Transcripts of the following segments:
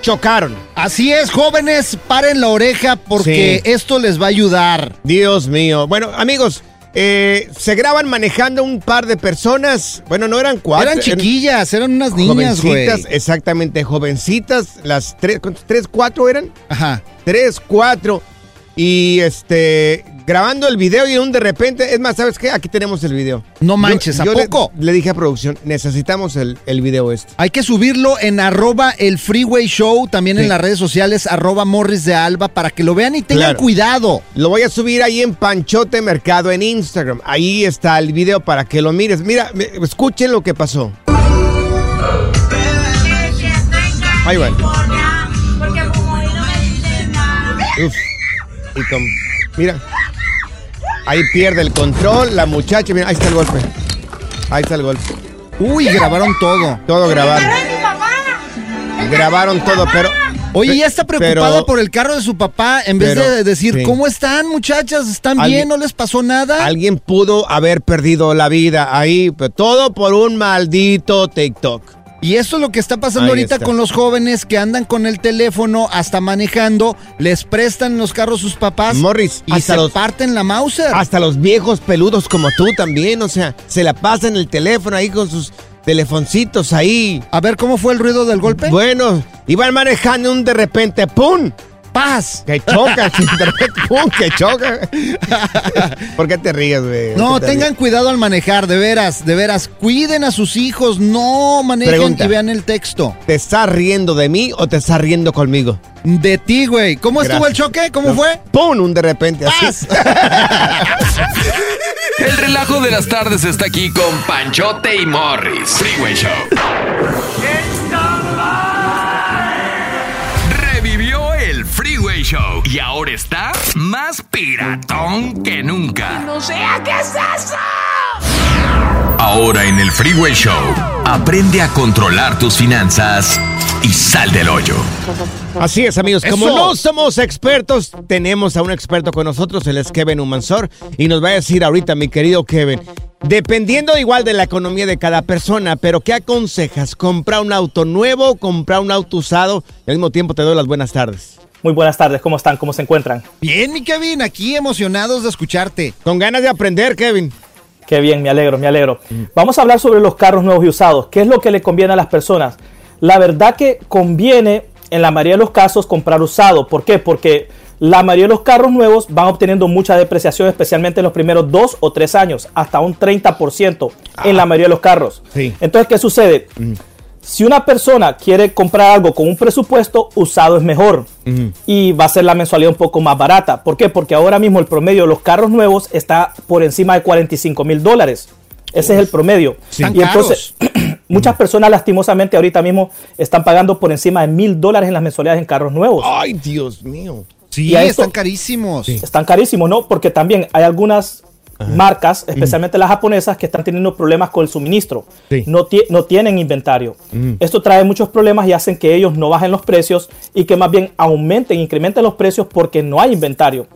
chocaron. Así es, jóvenes, paren la oreja porque Sí. esto les va a ayudar. Dios mío. Bueno, amigos, eh, se graban manejando un par de personas. Bueno, no eran cuatro. Eran chiquillas, eran unas niñas, güey. Exactamente, jovencitas. Las tres. ¿Tres, cuatro eran? Ajá. Tres, cuatro. Y este, grabando el video y un de repente, es más, ¿sabes qué? Aquí tenemos el video. No manches, ¿a le- poco? Le, dije a producción, necesitamos el, el video este. Hay que subirlo en arroba el Freeway Show, también Sí. en las redes sociales, arroba Morris de Alba, para que lo vean y tengan Claro. cuidado. Lo voy a subir ahí en Panchote Mercado en Instagram. Ahí está el video para que lo mires. Mira, escuchen lo que pasó. Ahí va. Uf. Y con, mira. Ahí pierde el control la muchacha. Mira, ahí está el golpe. Ahí está el golpe. Uy, grabaron todo. Todo grabaron. Grabaron todo, pero... Oye, ya está preocupada pero- por el carro de su papá, en vez Pero, de decir, sí. ¿cómo están, muchachas? ¿Están bien? ¿No les pasó nada? Alguien pudo haber perdido la vida ahí, pero todo por un maldito TikTok. Y esto es lo que está pasando Ahí ahorita está. con los jóvenes que andan con el teléfono hasta manejando, les prestan los carros sus papás Morris, y hasta se los- parten la Mauser. Hasta los viejos peludos como tú también, o sea, se la pasan el teléfono ahí con sus telefoncitos ahí. A ver, ¿cómo fue el ruido del golpe? Bueno, iban manejando un de repente, ¡pum! ¡Paz! Que choca, ¡pum! Que choca. ¿Por qué te ríes, güey? No, ¿Por qué te tengan cuidado al manejar, de veras, de veras. Cuiden a sus hijos, no manejen Pregunta. y vean el texto. ¿Te estás riendo de mí o te estás riendo conmigo? De ti, güey. ¿Cómo estuvo el choque? ¿Cómo No, fue? ¡Pum! Un de repente así. El relajo de las tardes está aquí con Panchote y Morris. Freeway Show. Show y ahora está más piratón que nunca. ¡No sea qué es eso! Ahora en el Freeway Show, aprende a controlar tus finanzas y sal del hoyo. Así es, amigos. Como Eso. no somos expertos, tenemos a un experto con nosotros, él es Kevin Humansor, y nos va a decir ahorita, mi querido Kevin, dependiendo igual de la economía de cada persona, pero ¿qué aconsejas? ¿Comprar un auto nuevo, comprar un auto usado? Y al mismo tiempo te doy las buenas tardes. Muy buenas tardes, ¿cómo están? ¿Cómo se encuentran? Bien, mi Kevin, aquí emocionados de escucharte. Con ganas de aprender, Kevin. Qué bien, me alegro, me alegro. Vamos a hablar sobre los carros nuevos y usados. ¿Qué es lo que le conviene a las personas? La verdad que conviene en la mayoría de los casos comprar usado. ¿Por qué? Porque la mayoría de los carros nuevos van obteniendo mucha depreciación, especialmente en los primeros dos o tres años, hasta un 30% en la mayoría de los carros. Sí. Entonces, ¿qué sucede? Si una persona quiere comprar algo con un presupuesto, usado es mejor. Y va a ser la mensualidad un poco más barata. ¿Por qué? Porque ahora mismo el promedio de los carros nuevos está por encima de 45 mil dólares. Ese es el promedio. Están Y entonces, caros. muchas personas lastimosamente ahorita mismo están pagando por encima de mil dólares en las mensualidades en carros nuevos. Ay, Dios mío. Sí, Y a esto- están carísimos. Están carísimos, ¿no? Porque también hay algunas marcas, especialmente las japonesas, que están teniendo problemas con el suministro. Sí. No, ti- no tienen inventario. Esto trae muchos problemas y hacen que ellos no bajen los precios y que más bien aumenten, incrementen los precios porque no hay inventario.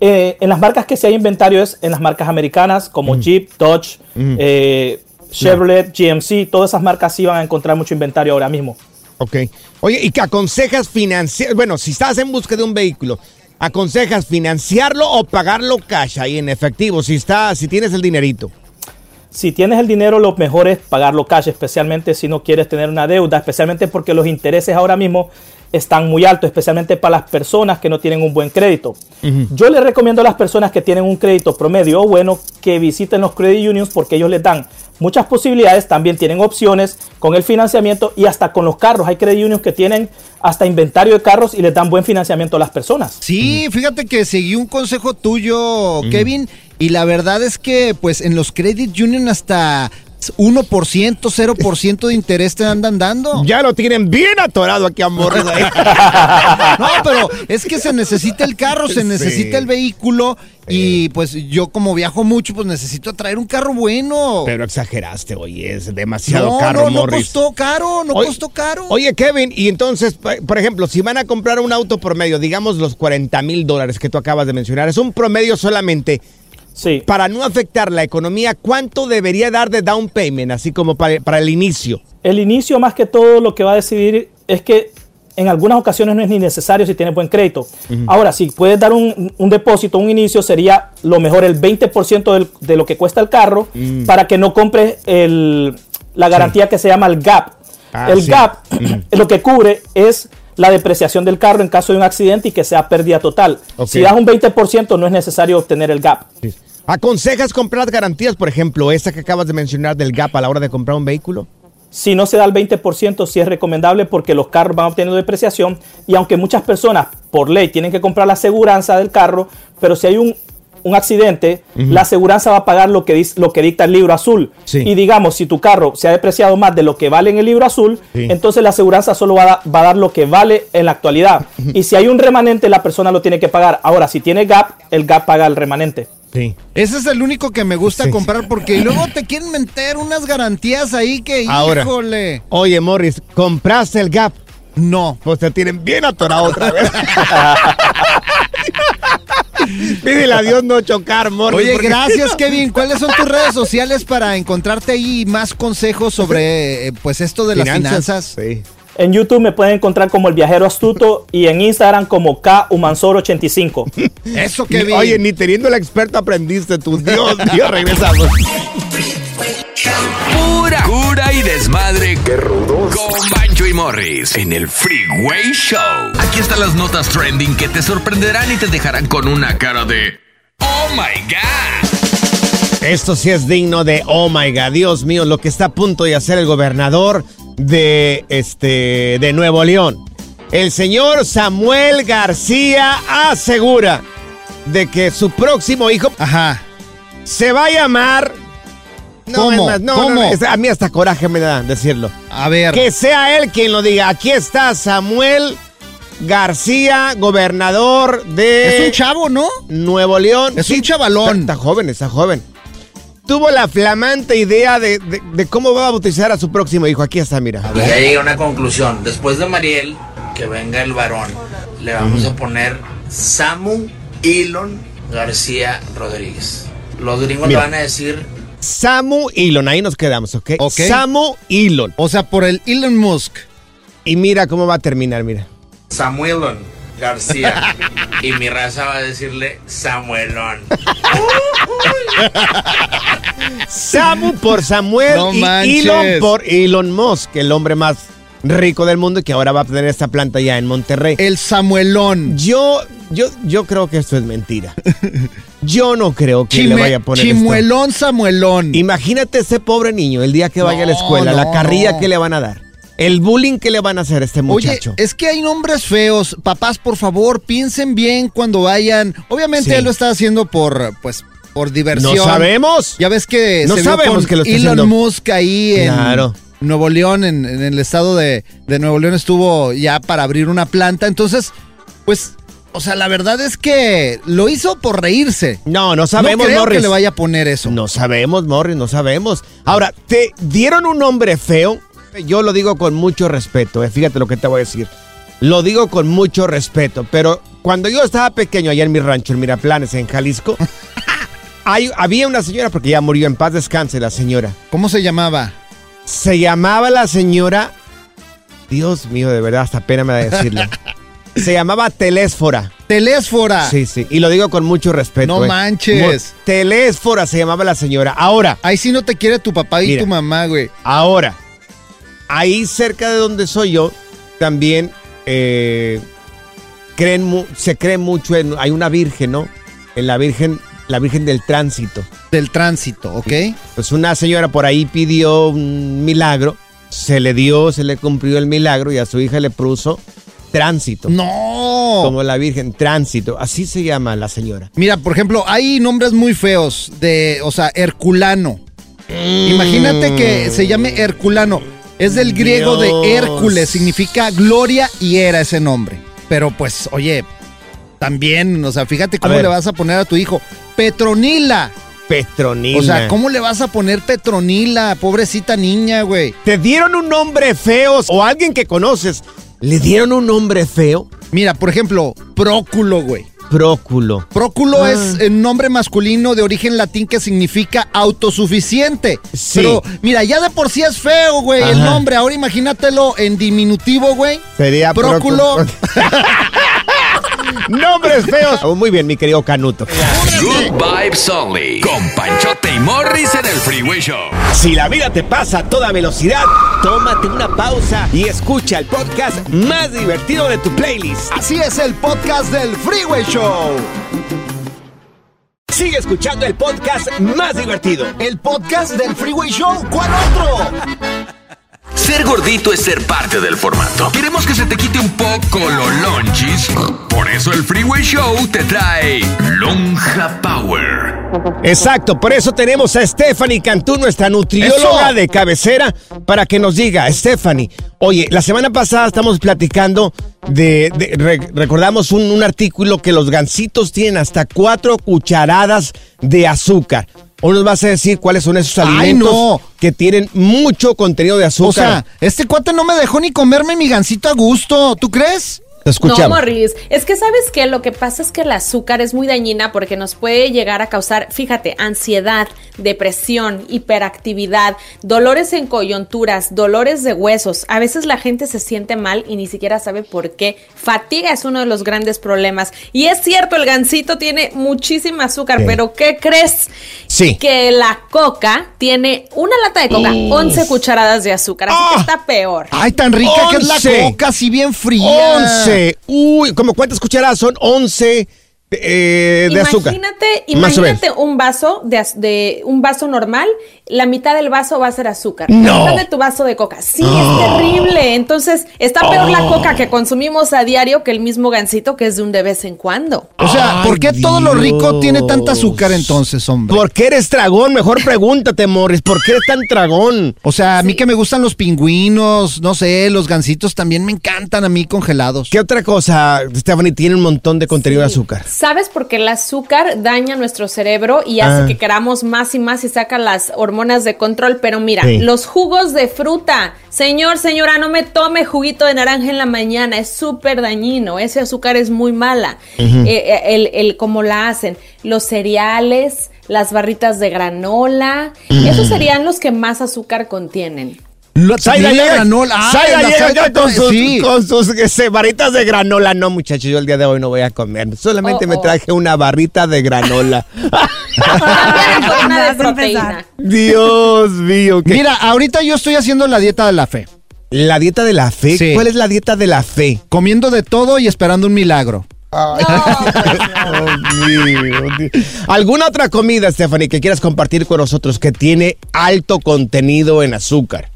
Eh, en las marcas que sí hay inventario es en las marcas americanas como Jeep, Dodge, eh, Chevrolet, GMC, todas esas marcas sí van a encontrar mucho inventario ahora mismo. Ok. Oye, ¿y qué aconsejas financiar? Bueno, si estás en busca de un vehículo, ¿aconsejas financiarlo o pagarlo cash ahí en efectivo? Si está, si tienes el dinerito. Si tienes el dinero, lo mejor es pagarlo cash, especialmente si no quieres tener una deuda, especialmente porque los intereses ahora mismo están muy altos, especialmente para las personas que no tienen un buen crédito. Yo les recomiendo a las personas que tienen un crédito promedio o bueno que visiten los credit unions porque ellos les dan muchas posibilidades, también tienen opciones con el financiamiento y hasta con los carros. Hay credit unions que tienen hasta inventario de carros y les dan buen financiamiento a las personas. Sí, fíjate que seguí un consejo tuyo, Kevin, y la verdad es que pues en los Credit Union hasta 1%, 0% de interés te andan dando. Ya lo tienen bien atorado aquí a Morris. ahí. No, pero es que se necesita el carro, se necesita el vehículo y pues yo como viajo mucho, pues necesito traer un carro bueno. Pero exageraste, oye, es demasiado no, caro, no, no Morris. costó caro, no Oye- costó caro. Oye, Kevin, y entonces, por ejemplo, si van a comprar un auto promedio, digamos los 40 mil dólares que tú acabas de mencionar, es un promedio solamente. Sí. Para no afectar la economía, ¿cuánto debería dar de down payment, así como para, para el inicio? El inicio, más que todo, lo que va a decidir es que en algunas ocasiones no es ni necesario si tienes buen crédito. Ahora, si puedes dar un, un depósito, un inicio, sería lo mejor el 20% del- de lo que cuesta el carro Mm. para que no compres el- la garantía que se llama el GAP. Ah, el sí. GAP lo que cubre es la depreciación del carro en caso de un accidente y que sea pérdida total. Si das un 20%, no es necesario obtener el GAP. ¿Aconsejas comprar garantías, por ejemplo, esta que acabas de mencionar del GAP a la hora de comprar un vehículo? Si no se da el 20%, sí es recomendable porque los carros van obteniendo depreciación y aunque muchas personas por ley tienen que comprar la aseguranza del carro, pero si hay un, un accidente, la aseguranza va a pagar lo que, dice- lo que dicta el libro azul. Sí. Y digamos, si tu carro se ha depreciado más de lo que vale en el libro azul, Sí. entonces la aseguranza solo va a, da- va a dar lo que vale en la actualidad. Y si hay un remanente, la persona lo tiene que pagar. Ahora, si tiene GAP, el GAP paga el remanente. Sí. Ese es el único que me gusta Sí. comprar porque luego te quieren meter unas garantías ahí que, Ahora. híjole. Oye, Morris, ¿compraste el GAP? No. Pues te tienen bien atorado otra vez. Pídele a Dios no chocar, Morris. Oye, porque- gracias, Kevin. ¿Cuáles son tus redes sociales para encontrarte ahí más consejos sobre eh, pues esto de las finanzas? Sí. En YouTube me pueden encontrar como El Viajero Astuto y en Instagram como KUmansor85. Eso, Ni- Kevin. Oye, ni teniendo el experto aprendiste tú. Dios mío, regresamos. Pura cura y desmadre. Qué rudos. Con Bancho y Morris en el Freeway Show. Aquí están las notas trending que te sorprenderán y te dejarán con una cara de Oh my God. Esto sí es digno de, oh my God, Dios mío, lo que está a punto de hacer el gobernador de, este, de Nuevo León. El señor Samuel García asegura de que su próximo hijo Ajá. se va a llamar... No, ¿Cómo? es más, no, ¿Cómo? no, a mí hasta coraje me da decirlo. A ver. Que sea él quien lo diga. Aquí está Samuel García, gobernador de... Es un chavo, ¿no? Nuevo León. Es un chavalón. Está, está joven, está joven. Tuvo la flamante idea de, de- de cómo va a bautizar a su próximo hijo. Aquí está, mira. A Y ver. ya llegué a una conclusión. Después de Mariel, que venga el varón, le vamos a poner Samu Elon García Rodríguez. Los gringos Mira. le van a decir Samu Elon, ahí nos quedamos, ¿ok? Ok. Samu Elon. O sea, por el Elon Musk. Y mira cómo va a terminar, mira. Samuelon García. y mi raza va a decirle Samuelón. Samu por Samuel No y manches. Elon por Elon Musk, el hombre más rico del mundo y que ahora va a tener esta planta ya en Monterrey. El Samuelón. Yo, yo, yo creo que esto es mentira. Yo no creo que le vaya a poner esto. Chimuelón, Samuelón. Imagínate ese pobre niño el día que vaya a la No, escuela, la carrilla no. que le van a dar, el bullying que le van a hacer a este Oye, muchacho. es que hay nombres feos. Papás, por favor, piensen bien cuando vayan. Obviamente Sí. él lo está haciendo por, pues, por diversión. no sabemos. Ya ves que No se sabemos con que lo está Elon haciendo. Musk ahí en Claro. Nuevo León, en, en el estado de, de Nuevo León estuvo ya para abrir una planta. Entonces, pues, o sea, la verdad es que lo hizo por reírse. No, no sabemos, no creo Morris. que le vaya a poner eso. No sabemos, Morris, no sabemos. Ahora, te dieron un nombre feo. Yo lo digo con mucho respeto, eh, fíjate lo que te voy a decir. Lo digo con mucho respeto, pero cuando yo estaba pequeño allá en mi rancho, en Miraplanes, en Jalisco, hay- había una señora, porque ya murió en paz descanse la señora. ¿Cómo se llamaba? Se llamaba la señora. Dios mío, de verdad, hasta pena me da decirlo. Se llamaba Telésfora. Telésfora. Sí, sí. Y lo digo con mucho respeto. No eh. manches. Telésfora se llamaba la señora. Ahora, Ahí sí no te quiere tu papá y Mira. tu mamá, güey. ahora. Ahí cerca de donde soy yo, también eh, creen se cree mucho en. Hay una virgen, ¿no? En la virgen, la virgen del tránsito. Del tránsito, ¿ok? Pues una señora por ahí pidió un milagro, se le dio, se le cumplió el milagro y a su hija le puso tránsito. No. Como la Virgen, tránsito. Así se llama la señora. Mira, por ejemplo, hay nombres muy feos de, o sea, Herculano. Imagínate que se llame Herculano. Es del griego Dios. de Hércules, significa gloria y era ese nombre. Pero pues, oye, también, o sea, fíjate cómo le vas a poner a tu hijo. Petronila. Petronila. O sea, ¿cómo le vas a poner Petronila? Pobrecita niña, güey. ¿Te dieron un nombre feo o alguien que conoces? ¿Le dieron un nombre feo? Mira, por ejemplo, Próculo, güey. Próculo. Próculo Ah. es un nombre masculino de origen latín que significa autosuficiente. Sí. Pero mira, ya de por sí es feo, güey, el nombre. Ahora imagínatelo en diminutivo, güey. Sería Próculo. Nombres feos. Oh, muy bien, mi querido Canuto. Good Vibes Only. Con Panchote y Morris en el Freeway Show. Si la vida te pasa a toda velocidad, tómate una pausa y escucha el podcast más divertido de tu playlist. Así es el podcast del Freeway Show. Sigue escuchando el podcast más divertido. El podcast del Freeway Show. ¿Cuál otro? Ser gordito es ser parte del formato. Queremos que se te quite un poco los lonchis. Por eso el Freeway Show te trae Lonja Power. Exacto, por eso tenemos a Stephanie Cantú, nuestra nutrióloga ¡Eso! de cabecera, para que nos diga, Stephanie, oye, la semana pasada estamos platicando de, de- re- recordamos un, un artículo que los gansitos tienen hasta cuatro cucharadas de azúcar. Hoy nos vas a decir cuáles son esos Ay, alimentos no. que tienen mucho contenido de azúcar. O sea, este cuate no me dejó ni comerme mi gancito a gusto. ¿Tú crees? Escuchamos. No, Morris, es que sabes que lo que pasa es que el azúcar es muy dañina porque nos puede llegar a causar, fíjate, ansiedad, depresión, hiperactividad, dolores en coyunturas, dolores de huesos. A veces la gente se siente mal y ni siquiera sabe por qué. Fatiga es uno de los grandes problemas. Y es cierto, el gansito tiene muchísima azúcar, Sí. pero ¿qué crees? Sí. Que la coca tiene una lata de coca, 11 cucharadas de azúcar, así Ah. que está peor. Ay, tan rica que es la coca, así bien fría. 11. Uy, ¿cómo cuántas cucharadas son? 11 eh, de azúcar. Imagínate, imagínate un vaso de, az- de un vaso normal, la mitad del vaso va a ser azúcar. No. La mitad de tu vaso de coca. Sí, es terrible. Entonces, está peor la coca que consumimos a diario que el mismo gansito que es de un de vez en cuando. O sea, ¿por qué Ay, todo lo rico tiene tanta azúcar entonces, hombre? ¿Por qué eres tragón? Mejor pregúntate, Morris. ¿Por qué eres tan tragón? O sea, a mí que me gustan los pingüinos, no sé, los gansitos también me encantan a mí congelados. ¿Qué otra cosa, Stephanie, tiene un montón de contenido de azúcar? ¿Sabes por qué el azúcar daña nuestro cerebro y hace Ah. que queramos más y más y saca las hormonas de control? Pero mira, Sí. los jugos de fruta. Señor, señora, no me tome juguito de naranja en la mañana. Es súper dañino. Ese azúcar es muy mala. Eh, eh, el, el- cómo la hacen. Los cereales, las barritas de granola. Esos serían los que más azúcar contienen. Lo- Zaida también la llega- granola. Ah, llega con sus, sí. con sus ese, barritas de granola. No, muchachos, yo el día de hoy no voy a comer. Solamente Oh, me oh. traje una barrita de granola. Una de proteína. Dios mío. ¿qué? Mira, ahorita yo estoy haciendo la dieta de la fe. La dieta de la fe. Sí. ¿Cuál es la dieta de la fe? Comiendo de todo y esperando un milagro. No, pues no. Dios mío, Dios. ¿Alguna otra comida, Stephanie, que quieras compartir con nosotros que tiene alto contenido en azúcar?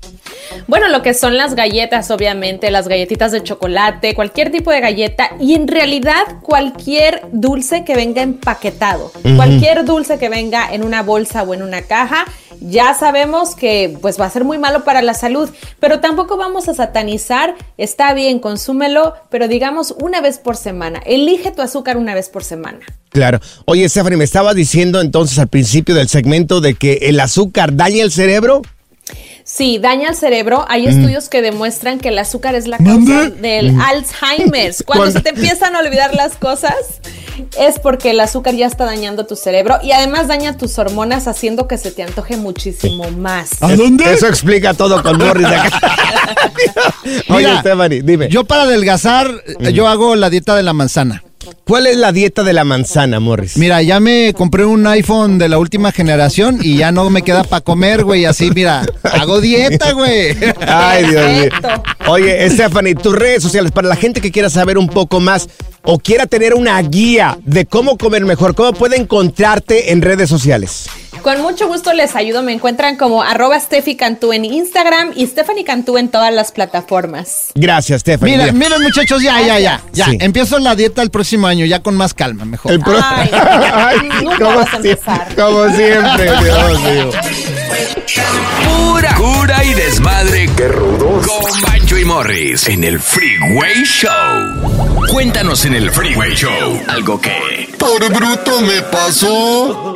Bueno, lo que son las galletas, obviamente, las galletitas de chocolate, cualquier tipo de galleta y en realidad cualquier dulce que venga empaquetado, cualquier dulce que venga en una bolsa o en una caja, ya sabemos que pues va a ser muy malo para la salud, pero tampoco vamos a satanizar, está bien, consúmelo, pero digamos una vez por semana, elige tu azúcar una vez por semana. Claro. Oye, Stephanie, me estabas diciendo entonces al principio del segmento de que el azúcar daña el cerebro. Sí, daña el cerebro. Hay estudios que demuestran que el azúcar es la causa del Alzheimer's. Cuando Cuando- se te empiezan a olvidar las cosas, es porque el azúcar ya está dañando tu cerebro y además daña tus hormonas, haciendo que se te antoje muchísimo más. ¿A dónde? Eso explica todo con Morris de acá. Oye, Mira, Stephanie, dime. Yo para adelgazar, yo hago la dieta de la manzana. ¿Cuál es la dieta de la manzana, Morris? Mira, ya me compré un iPhone de la última generación y ya no me queda para comer, güey. Así, mira, hago dieta, güey. Ay, Dios mío. Oye, Stephanie, tus redes sociales, para la gente que quiera saber un poco más o quiera tener una guía de cómo comer mejor, ¿cómo puede encontrarte en redes sociales? Con mucho gusto les ayudo. Me encuentran como arroba Steffi Cantú en Instagram y Stephanie Cantú en todas las plataformas. Gracias, Stephanie. Mira, miren muchachos, ya, ya, ya. Ya, Sí. empiezo la dieta el próximo año, ya con más calma, mejor. El pro- Ay, Ay, nunca como vas a empezar. Como siempre, Dios mío. Pura cura y desmadre. Qué rudos. Con Bancho y Morris en el Freeway Show. Cuéntanos en el Freeway Show algo que... Por bruto me pasó.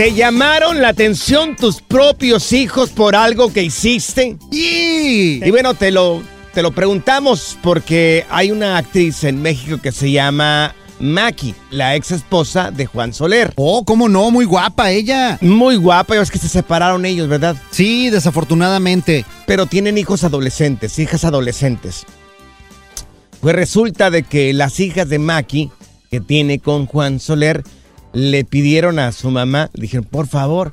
¿Te llamaron la atención tus propios hijos por algo que hiciste? Y Y bueno, te lo, te lo preguntamos porque hay una actriz en México que se llama Maki, la ex esposa de Juan Soler. Oh, cómo no, muy guapa ella. Muy guapa, es que se separaron ellos, ¿verdad? Sí, desafortunadamente. Pero tienen hijos adolescentes, hijas adolescentes. Pues resulta de que las hijas de Maki, que tiene con Juan Soler, le pidieron a su mamá, le dijeron, por favor,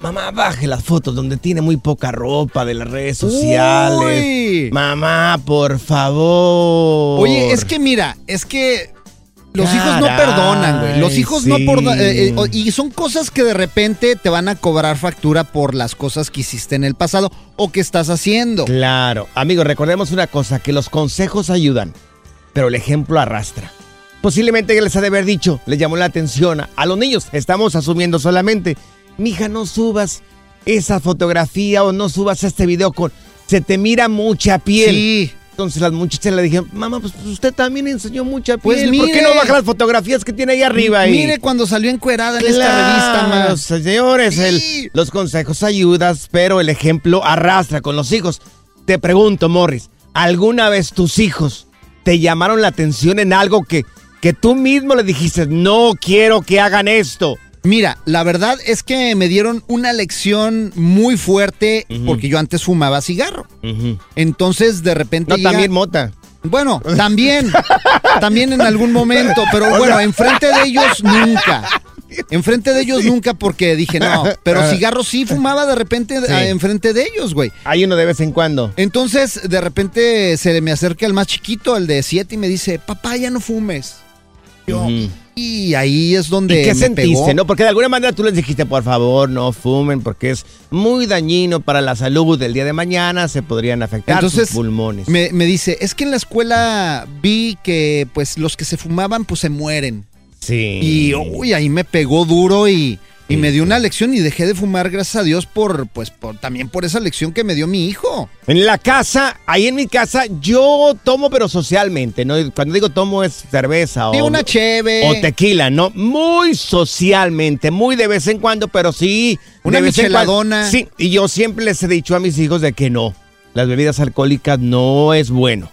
mamá, baje las fotos donde tiene muy poca ropa de las redes sociales. Uy. Mamá, por favor. Oye, es que mira, es que los hijos no perdonan, güey. Los hijos no por eh, eh, y son cosas que de repente te van a cobrar factura por las cosas que hiciste en el pasado o que estás haciendo. Claro. Amigos, recordemos una cosa, que los consejos ayudan, pero el ejemplo arrastra. Posiblemente les ha de haber dicho, les llamó la atención a, a los niños. Estamos asumiendo solamente, mija, no subas esa fotografía o no subas este video con... Se te mira mucha piel. Sí. Entonces las muchachas le dijeron, mamá, pues usted también enseñó mucha Pues piel. ¿Por qué no baja las fotografías que tiene ahí arriba? Mire cuando salió encuerada en esta revista, más. Señores, el- los consejos ayudas, pero el ejemplo arrastra con los hijos. Te pregunto, Morris, ¿alguna vez tus hijos te llamaron la atención en algo que, que tú mismo le dijiste, no quiero que hagan esto? Mira, la verdad es que me dieron una lección muy fuerte porque yo antes fumaba cigarro. Entonces, de repente. No, llega- también mota. Bueno, también. también en algún momento. Pero bueno, enfrente de ellos nunca. Enfrente de ellos nunca porque dije, no. Pero cigarro sí fumaba de repente Sí. enfrente de ellos, güey. Hay uno de vez en cuando. Entonces, de repente se me acerca el más chiquito, el de siete, y me dice, papá, ya no fumes. Y ahí es ¿Y donde. qué me sentiste? pegó. No, porque de alguna manera tú les dijiste, por favor, no fumen, porque es muy dañino para la salud. El día de mañana se podrían afectar Entonces, sus pulmones. Me, me dice, es que en la escuela vi que pues los que se fumaban pues se mueren. Sí. Y uy, ahí me pegó duro y, y Sí, me dio una lección y dejé de fumar, gracias a Dios, por, pues, por, también por esa lección que me dio mi hijo. En la casa, ahí en mi casa, yo tomo, pero socialmente, ¿no? Cuando digo tomo es cerveza Sí, o, una cheve. o tequila, ¿no? Muy socialmente, muy de vez en cuando, pero sí. Una de vez en cuando. micheladona. Sí, y yo siempre les he dicho a mis hijos de que no, las bebidas alcohólicas no es bueno.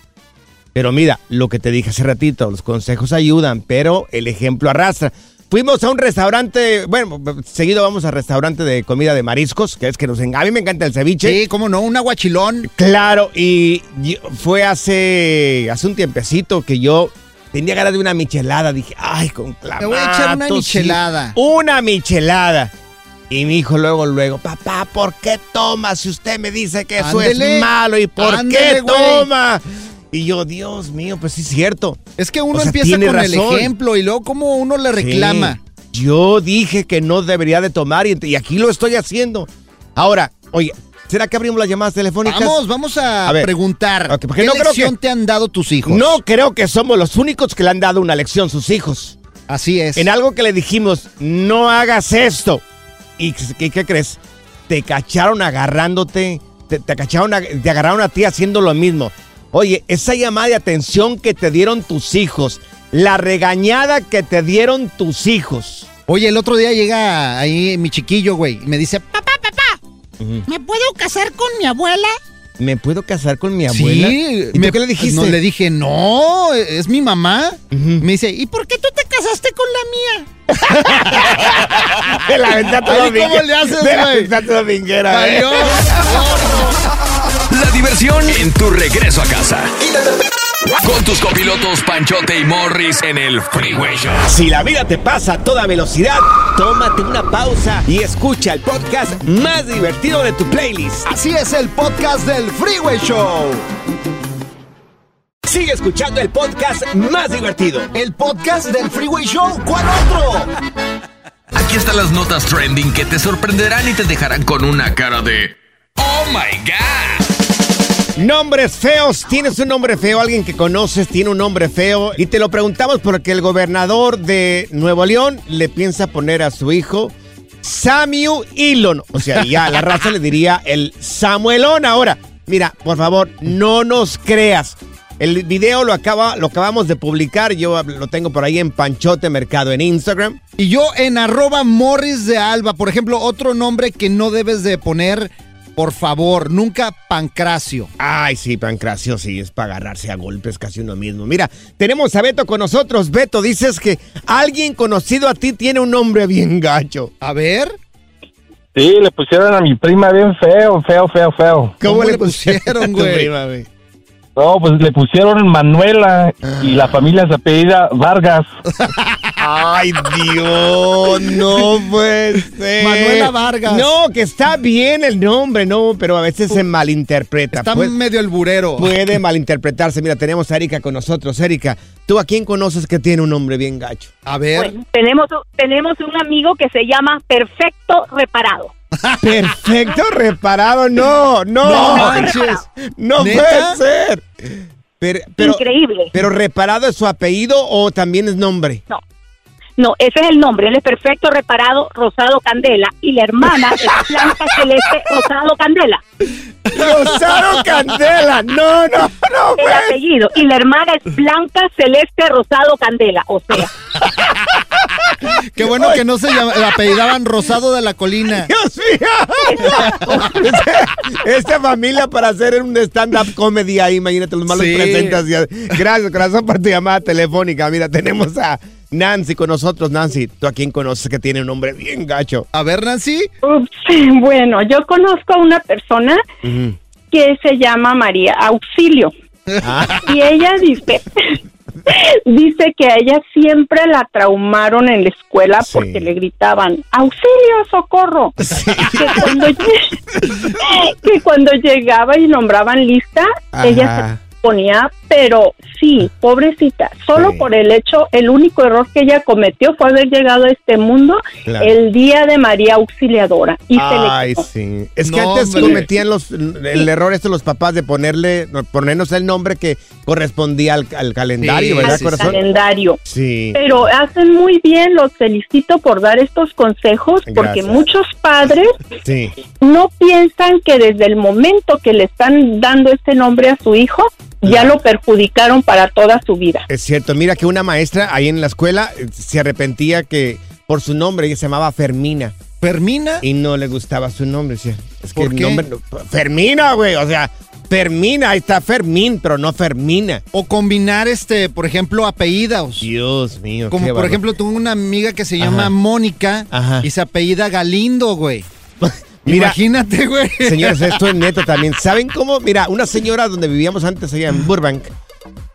Pero mira, lo que te dije hace ratito, los consejos ayudan, pero el ejemplo arrastra. Fuimos a un restaurante, bueno, seguido vamos a restaurante de comida de mariscos, que es que nos a mí me encanta el ceviche. Sí, cómo no, un aguachilón. Claro, y fue hace, hace un tiempecito que yo tenía ganas de una michelada. Dije, ay, con clamato. Me voy a echar una sí, michelada. Una michelada. Y mi hijo luego, luego, papá, ¿por qué toma si usted me dice que eso Ándele, es malo? ¿Y por ándele, qué güey. Y yo, Dios mío, pues sí es cierto. Es que uno O sea, empieza con el ejemplo y luego como uno le reclama. Sí, yo dije que no debería de tomar y, y aquí lo estoy haciendo. Ahora, oye, ¿será que abrimos las llamadas telefónicas? Vamos, vamos a, preguntar. ¿Qué no lección que- te han dado tus hijos? No creo que somos los únicos que le han dado una lección sus hijos. Así es. En algo que le dijimos, no hagas esto. ¿Y qué, qué crees? Te cacharon agarrándote, te, te cacharon, te agarraron a ti haciendo lo mismo. Oye, esa llamada de atención que te dieron tus hijos, la regañada que te dieron tus hijos. Oye, el otro día llega ahí mi chiquillo, güey, y me dice, papá, papá, ¿me puedo casar con mi abuela? ¿Me puedo casar con mi abuela? Sí. ¿Y tú me- qué le dijiste? No, le dije, no, es mi mamá. Me dice, ¿y por qué tú te casaste con la mía? Te la aventaste Ay, dominguera. ¿cómo le haces, la güey? dominguera, ¿eh? Adiós. La diversión en tu regreso a casa. Con tus copilotos Panchote y Morris en el Freeway Show. Si la vida te pasa a toda velocidad, tómate una pausa y escucha el podcast más divertido de tu playlist. Así es el podcast del Freeway Show. Sigue escuchando el podcast más divertido. El podcast del Freeway Show. ¿Cuál otro? Aquí están las notas trending que te sorprenderán y te dejarán con una cara de ¡Oh my God! Nombres feos. ¿Tienes un nombre feo? Alguien que conoces tiene un nombre feo. Y te lo preguntamos porque el gobernador de Nuevo León le piensa poner a su hijo Samuel Elon. O sea, ya la raza le diría el Samuelón. Ahora, mira, por favor, no nos creas. El video lo, acaba, lo acabamos de publicar. Yo lo tengo por ahí en Panchote Mercado en Instagram. Y yo en arroba Morris de Alba, por ejemplo, otro nombre que no debes de poner, por favor, nunca Pancracio. Ay, sí, Pancracio, sí, es para agarrarse a golpes casi uno mismo. Mira, tenemos a Beto con nosotros. Beto, dices que alguien conocido a ti tiene un nombre bien gacho. A ver. Sí, le pusieron a mi prima bien feo, feo, feo, feo. ¿Cómo, le pusieron, güey? No, pues le pusieron Manuela y la familia se apellida Vargas. Ay, Dios, no puede ser. Manuela Vargas. No, que está bien el nombre, no, pero a veces se malinterpreta. Está Puede- medio el burero. Puede malinterpretarse. Mira, tenemos a Erika con nosotros. Erika, ¿tú a quién conoces que tiene un nombre bien gacho? A ver. Bueno, tenemos, tenemos un amigo que se llama Perfecto Reparado. Perfecto, reparado. No, no. No manches. No puede ser. Pero, pero, Increíble. pero reparado es su apellido o también es nombre. No, ese es el nombre. Él es Perfecto Reparado Rosado Candela y la hermana es Blanca Celeste Rosado Candela. Rosado Candela. No, no, no. El puede apellido. Y la hermana es Blanca Celeste Rosado Candela. O sea, Qué bueno que no se llama- apellidaban Rosado de la Colina. Dios mío. Este- Esta familia para hacer un stand-up comedy ahí, imagínate, los malos Sí. presentas. Gracias, corazón, por tu llamada telefónica. Mira, tenemos a Nancy con nosotros. Nancy, ¿tú a quién conoces que tiene un nombre bien gacho? A ver, Nancy. Ups, bueno, yo conozco a una persona que se llama María Auxilio Ah, y ella dice dice que a ella siempre la traumaron en la escuela Sí. porque le gritaban auxilio socorro que cuando lle- que cuando llegaba y nombraban lista Ajá. ella se ponía pero sí pobrecita solo Sí. por el hecho el único error que ella cometió fue haber llegado a este mundo Claro. el día de María Auxiliadora y Ay, se le quitó. sí. Es que No, antes hombre. cometían los, el error este los papás de ponerle, ponernos el nombre que correspondía al, al calendario, Sí, ¿verdad, sí, corazón? calendario. Sí. Pero hacen muy bien, los felicito por dar estos consejos, porque muchos padres Sí. no piensan que desde el momento que le están dando este nombre a su hijo, ya lo perjudicaron para toda su vida. Es cierto, mira que una maestra ahí en la escuela eh, se arrepentía que por su nombre ella se llamaba Fermina ¿Fermina? y no le gustaba su nombre. decía, es que ¿Por el qué? nombre no- Fermina, güey, o sea, Fermina, ahí está Fermín, pero no Fermina. O combinar, este, por ejemplo, apellidos. Dios mío. Como qué por ejemplo, tengo una amiga que se Ajá. llama Mónica Ajá. y se apellida Galindo, güey. Mira, Imagínate, güey. Señores, esto es neto también. ¿Saben cómo? Mira, una señora donde vivíamos antes allá en Burbank,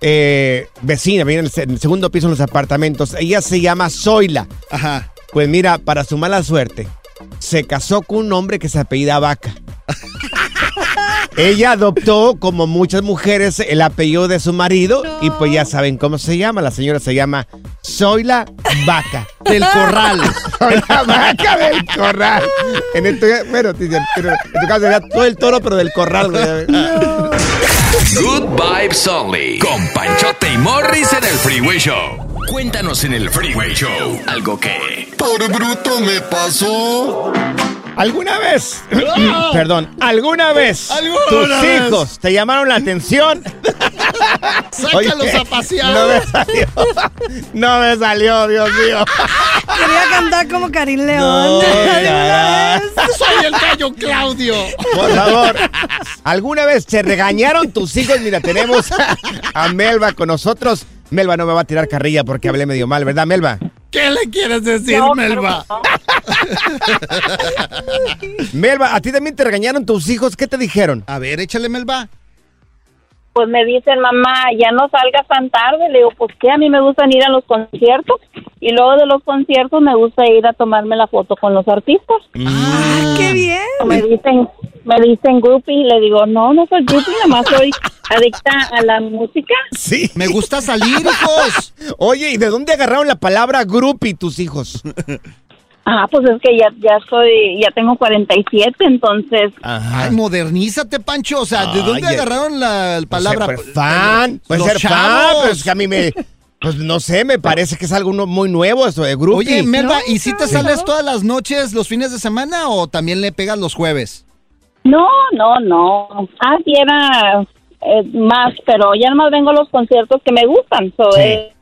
eh, vecina, vive en el, en el segundo piso en los apartamentos. Ella se llama Zoila. Ajá. Pues mira, para su mala suerte, se casó con un hombre que se apellida Vaca. Ella adoptó, como muchas mujeres, el apellido de su marido y pues ya saben cómo se llama. La señora se llama Zoila Vaca. Del corral. La vaca del corral. En el, bueno, en tu caso sería todo el toro, pero del corral. güey. Good Vibes Only. Con Panchote y Morris en el Freeway Show. Cuéntanos en el Freeway Show algo que. Por bruto me pasó. ¿Alguna vez? Perdón, ¿alguna vez ¿Alguna tus vez? hijos te llamaron la atención? Sácalos Oye, a pasear. No me salió. No me salió, Dios mío. Quería cantar como Karim León. No. Soy el gallo Claudio. Por favor, ¿alguna vez te regañaron tus hijos? Mira, tenemos a Melba con nosotros. Melba no me va a tirar carrilla porque hablé medio mal, ¿verdad, Melba? ¿Qué le quieres decir, No, Melba? Melba, ¿a ti también te regañaron tus hijos? ¿Qué te dijeron? A ver, échale, Melba. Pues me dicen, mamá, ya no salgas tan tarde. Le digo, pues qué, a mí me gustan ir a los conciertos. Y luego de los conciertos me gusta ir a tomarme la foto con los artistas. ¡Ah, qué bien! Me dicen, me dicen groupie y le digo, no, no soy groupie, nada más soy adicta a la música. Sí. Me gusta salir, hijos. Oye, ¿y de dónde agarraron la palabra groupie tus hijos? Ah, pues es que ya, ya soy, ya tengo 47, entonces, Ay, modernízate, Pancho. O sea, ¿de dónde agarraron la, la palabra? Puede ser fan, puede Los ser fan, chavos. pero es que a mí me... Pues no sé, me parece que es algo no- muy nuevo eso de grupo. Oye, Melba, ¿y si te sales todas las noches, los fines de semana o también le pegas los jueves? No, no, no. Ah, sí era eh, más, pero ya nomás vengo a los conciertos que me gustan. So, Sí. eh,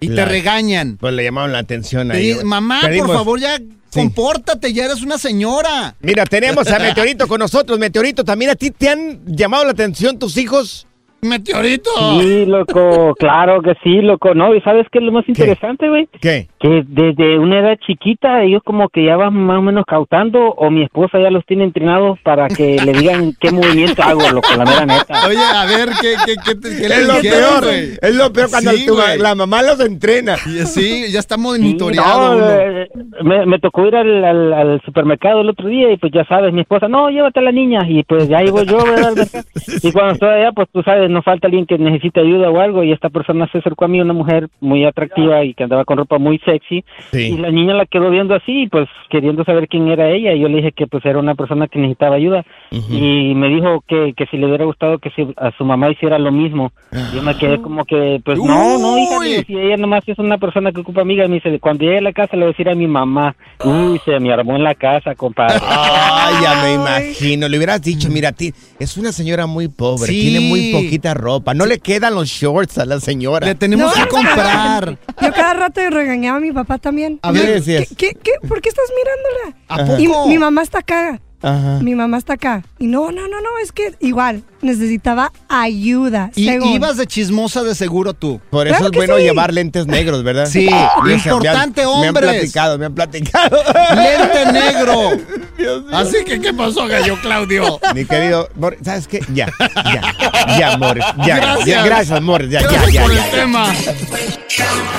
Y te regañan. Pues le llamaron la atención Te ahí. güey. Mamá, Pedimos- por favor, ya compórtate, ya eres una señora. Mira, tenemos a Meteorito con nosotros. Meteorito, ¿también a ti te han llamado la atención tus hijos? Meteorito. Sí, loco, claro que sí, loco. No, ¿y sabes qué es lo más interesante, güey? ¿Qué? Que desde una edad chiquita ellos como que ya van más o menos cautando o mi esposa ya los tiene entrenados para que le digan qué movimiento hago, loco, la mera neta. Oye, a ver, ¿qué, qué, qué, Es lo peor, güey? es lo peor cuando Sí, la mamá los entrena. Y Sí, ya está Sí, monitoreado no, uno. eh, me, me tocó ir al, al, al supermercado el otro día y pues ya sabes, mi esposa, no, llévate a la niña y pues ya llevo yo, ¿verdad? Y cuando estoy allá, pues tú sabes, no falta alguien que necesite ayuda o algo y esta persona se acercó a mí, una mujer muy atractiva y que andaba con ropa muy sexy y la niña la quedó viendo así, pues queriendo saber quién era ella y yo le dije que pues era una persona que necesitaba ayuda y me dijo que, que si le hubiera gustado que si a su mamá hiciera lo mismo. Yo me quedé como que, pues no, no, hija, digo, si ella nomás es una persona que ocupa amiga, me dice, cuando llegue a la casa le voy a decir a mi mamá, uy, se me armó en la casa, compadre. Ay, ya me imagino. Le hubieras dicho, mira, a ti es una señora muy pobre, Sí. tiene muy poquita ropa, no le quedan los shorts a la señora. Le tenemos No, que comprar. Yo cada rato regañaba a mi papá también. A Yo, ver, ¿qué, qué, qué? por qué estás mirándola? ¿A Y poco? mi mamá está acá. Ajá. Mi mamá está acá. Y no, no, no, no, es que igual necesitaba ayuda. Y según. ibas de chismosa de seguro tú. Por eso Claro es bueno sí. llevar lentes negros, ¿verdad? Sí, Y eso, me han- importante, Me han hombres. platicado, me han platicado. Lente negro. Así que, ¿qué pasó, gallo Claudio? Mi querido ¿sabes qué? Ya, ya, ya, Morris, ya, Gracias. ya, gracias, Morris, ya, ya, Gracias ya, por ya, el ya. tema.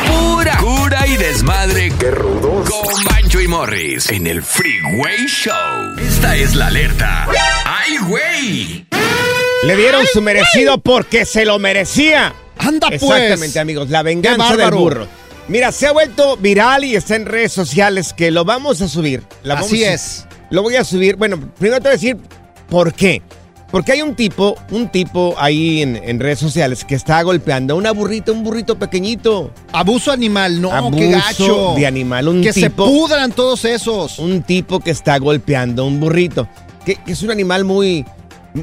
Pura cura y desmadre. Qué rudos. Con Bancho y Morris en el Freeway Show. Esta es la alerta. ¡Ay, güey! Le dieron su merecido porque se lo merecía. Anda, pues. Exactamente, amigos, la venganza del burro. Mira, se ha vuelto viral y está en redes sociales que lo vamos a subir. La vamos Así a- es. Lo voy a subir. Bueno, primero te voy a decir por qué. Porque hay un tipo, un tipo ahí en, en redes sociales que está golpeando a una burrita, un burrito pequeñito. Abuso animal, no, Abuso qué gacho. de animal, un que se tipo- pudran todos esos. Un tipo que está golpeando a un burrito. Que, que es un animal muy,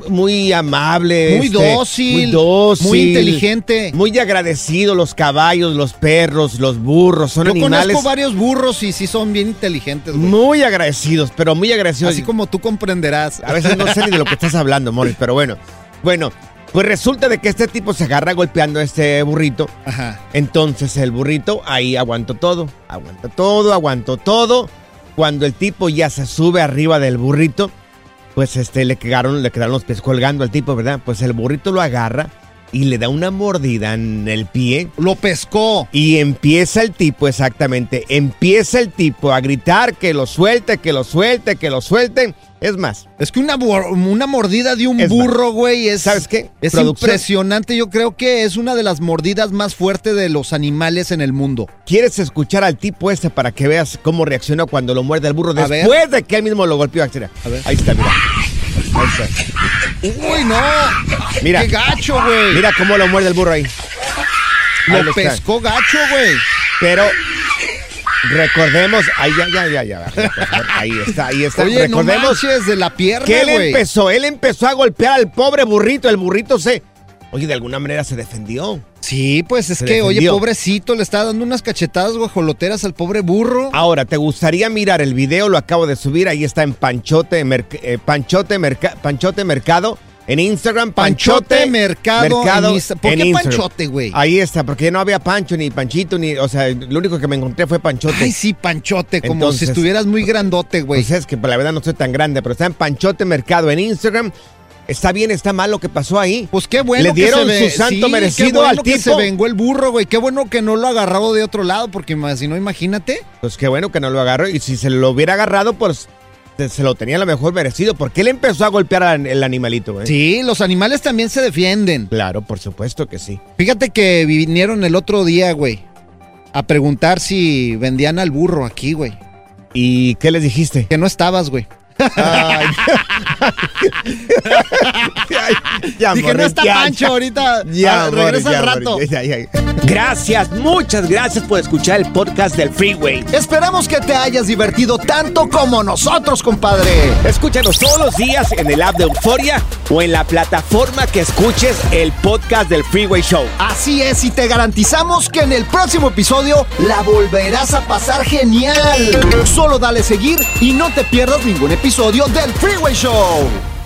muy amable. Muy este, dócil, Muy dócil. muy inteligente. Muy agradecido. Los caballos, los perros, los burros. Son Yo animales conozco varios burros y sí son bien inteligentes, güey. muy agradecidos, pero muy agradecidos. Así como tú comprenderás. A veces no sé ni de lo que estás hablando, Morris, pero bueno. Bueno, pues resulta de que este tipo se agarra golpeando a este burrito. Ajá. Entonces el burrito ahí aguantó todo, aguantó todo, aguantó todo. Cuando el tipo ya se sube arriba del burrito, pues este le quedaron, le quedaron los pies colgando al tipo, ¿verdad? Pues el burrito lo agarra y le da una mordida en el pie. Lo pescó. Y empieza el tipo, exactamente, empieza el tipo a gritar que lo suelte, que lo suelte, que lo suelten. Es más, Es que una, una mordida de un burro, güey, es, ¿sabes qué? es Producción. impresionante. Yo creo que es una de las mordidas más fuertes de los animales en el mundo. ¿Quieres escuchar al tipo este para que veas cómo reaccionó cuando lo muerde el burro A ver. después de que él mismo lo golpeó? A ver. Ahí está, mira. Uy, no. Mira. Qué gacho, güey. Mira cómo lo muerde el burro ahí. Ahí Lo está. pescó gacho, güey. Pero recordemos, ahí ya, ya, ya, ya. Ahí está, ahí está. Oye, no recordemos manches de la pierna, que él empezó, él empezó a golpear al pobre burrito. El burrito se, oye, de alguna manera se defendió. Sí, pues es Se que, oye, pobrecito, le está dando unas cachetadas guajoloteras al pobre burro. Ahora, ¿te gustaría mirar el video? Lo acabo de subir, ahí está en Panchote, Merc- eh, Panchote, Merca- Panchote Mercado. En Instagram, Panchote Panchote, Mercado en ¿Por en qué Instagram. Panchote, güey? Ahí está, porque no había Pancho, ni Panchito, ni. O sea, lo único que me encontré fue Panchote. Ay, sí, Panchote, como Entonces- si estuvieras muy grandote, güey. Pues es que la verdad no soy tan grande, pero está en Panchote Mercado en Instagram. Está bien, está mal lo que pasó ahí. Pues qué bueno Le que dieron se ve- su santo sí, merecido qué bueno al que tipo. se vengó el burro, güey. Qué bueno que no lo ha agarrado de otro lado, porque si no, imagínate. Pues qué bueno que no lo agarró. Y si se lo hubiera agarrado, pues se, se lo tenía a lo mejor merecido. Porque él empezó a golpear al el animalito, güey. Sí, los animales también se defienden. Claro, por supuesto que sí. Fíjate que vinieron el otro día, güey, a preguntar si vendían al burro aquí, güey. ¿Y qué les dijiste? Que no estabas, güey. Ay. Ya, Dije, no está ya, Pancho ya. ahorita. Ya, Ah, regresa ya, al rato. Morris, ya, ya, ya. Gracias, muchas gracias por escuchar el podcast del Freeway. Esperamos que te hayas divertido tanto como nosotros, compadre. Escúchanos todos los días en el app de Euforia o en la plataforma que escuches el podcast del Freeway Show. Así es, y te garantizamos que en el próximo episodio la volverás a pasar genial. Solo dale seguir y no te pierdas ningún episodio del Freeway Show.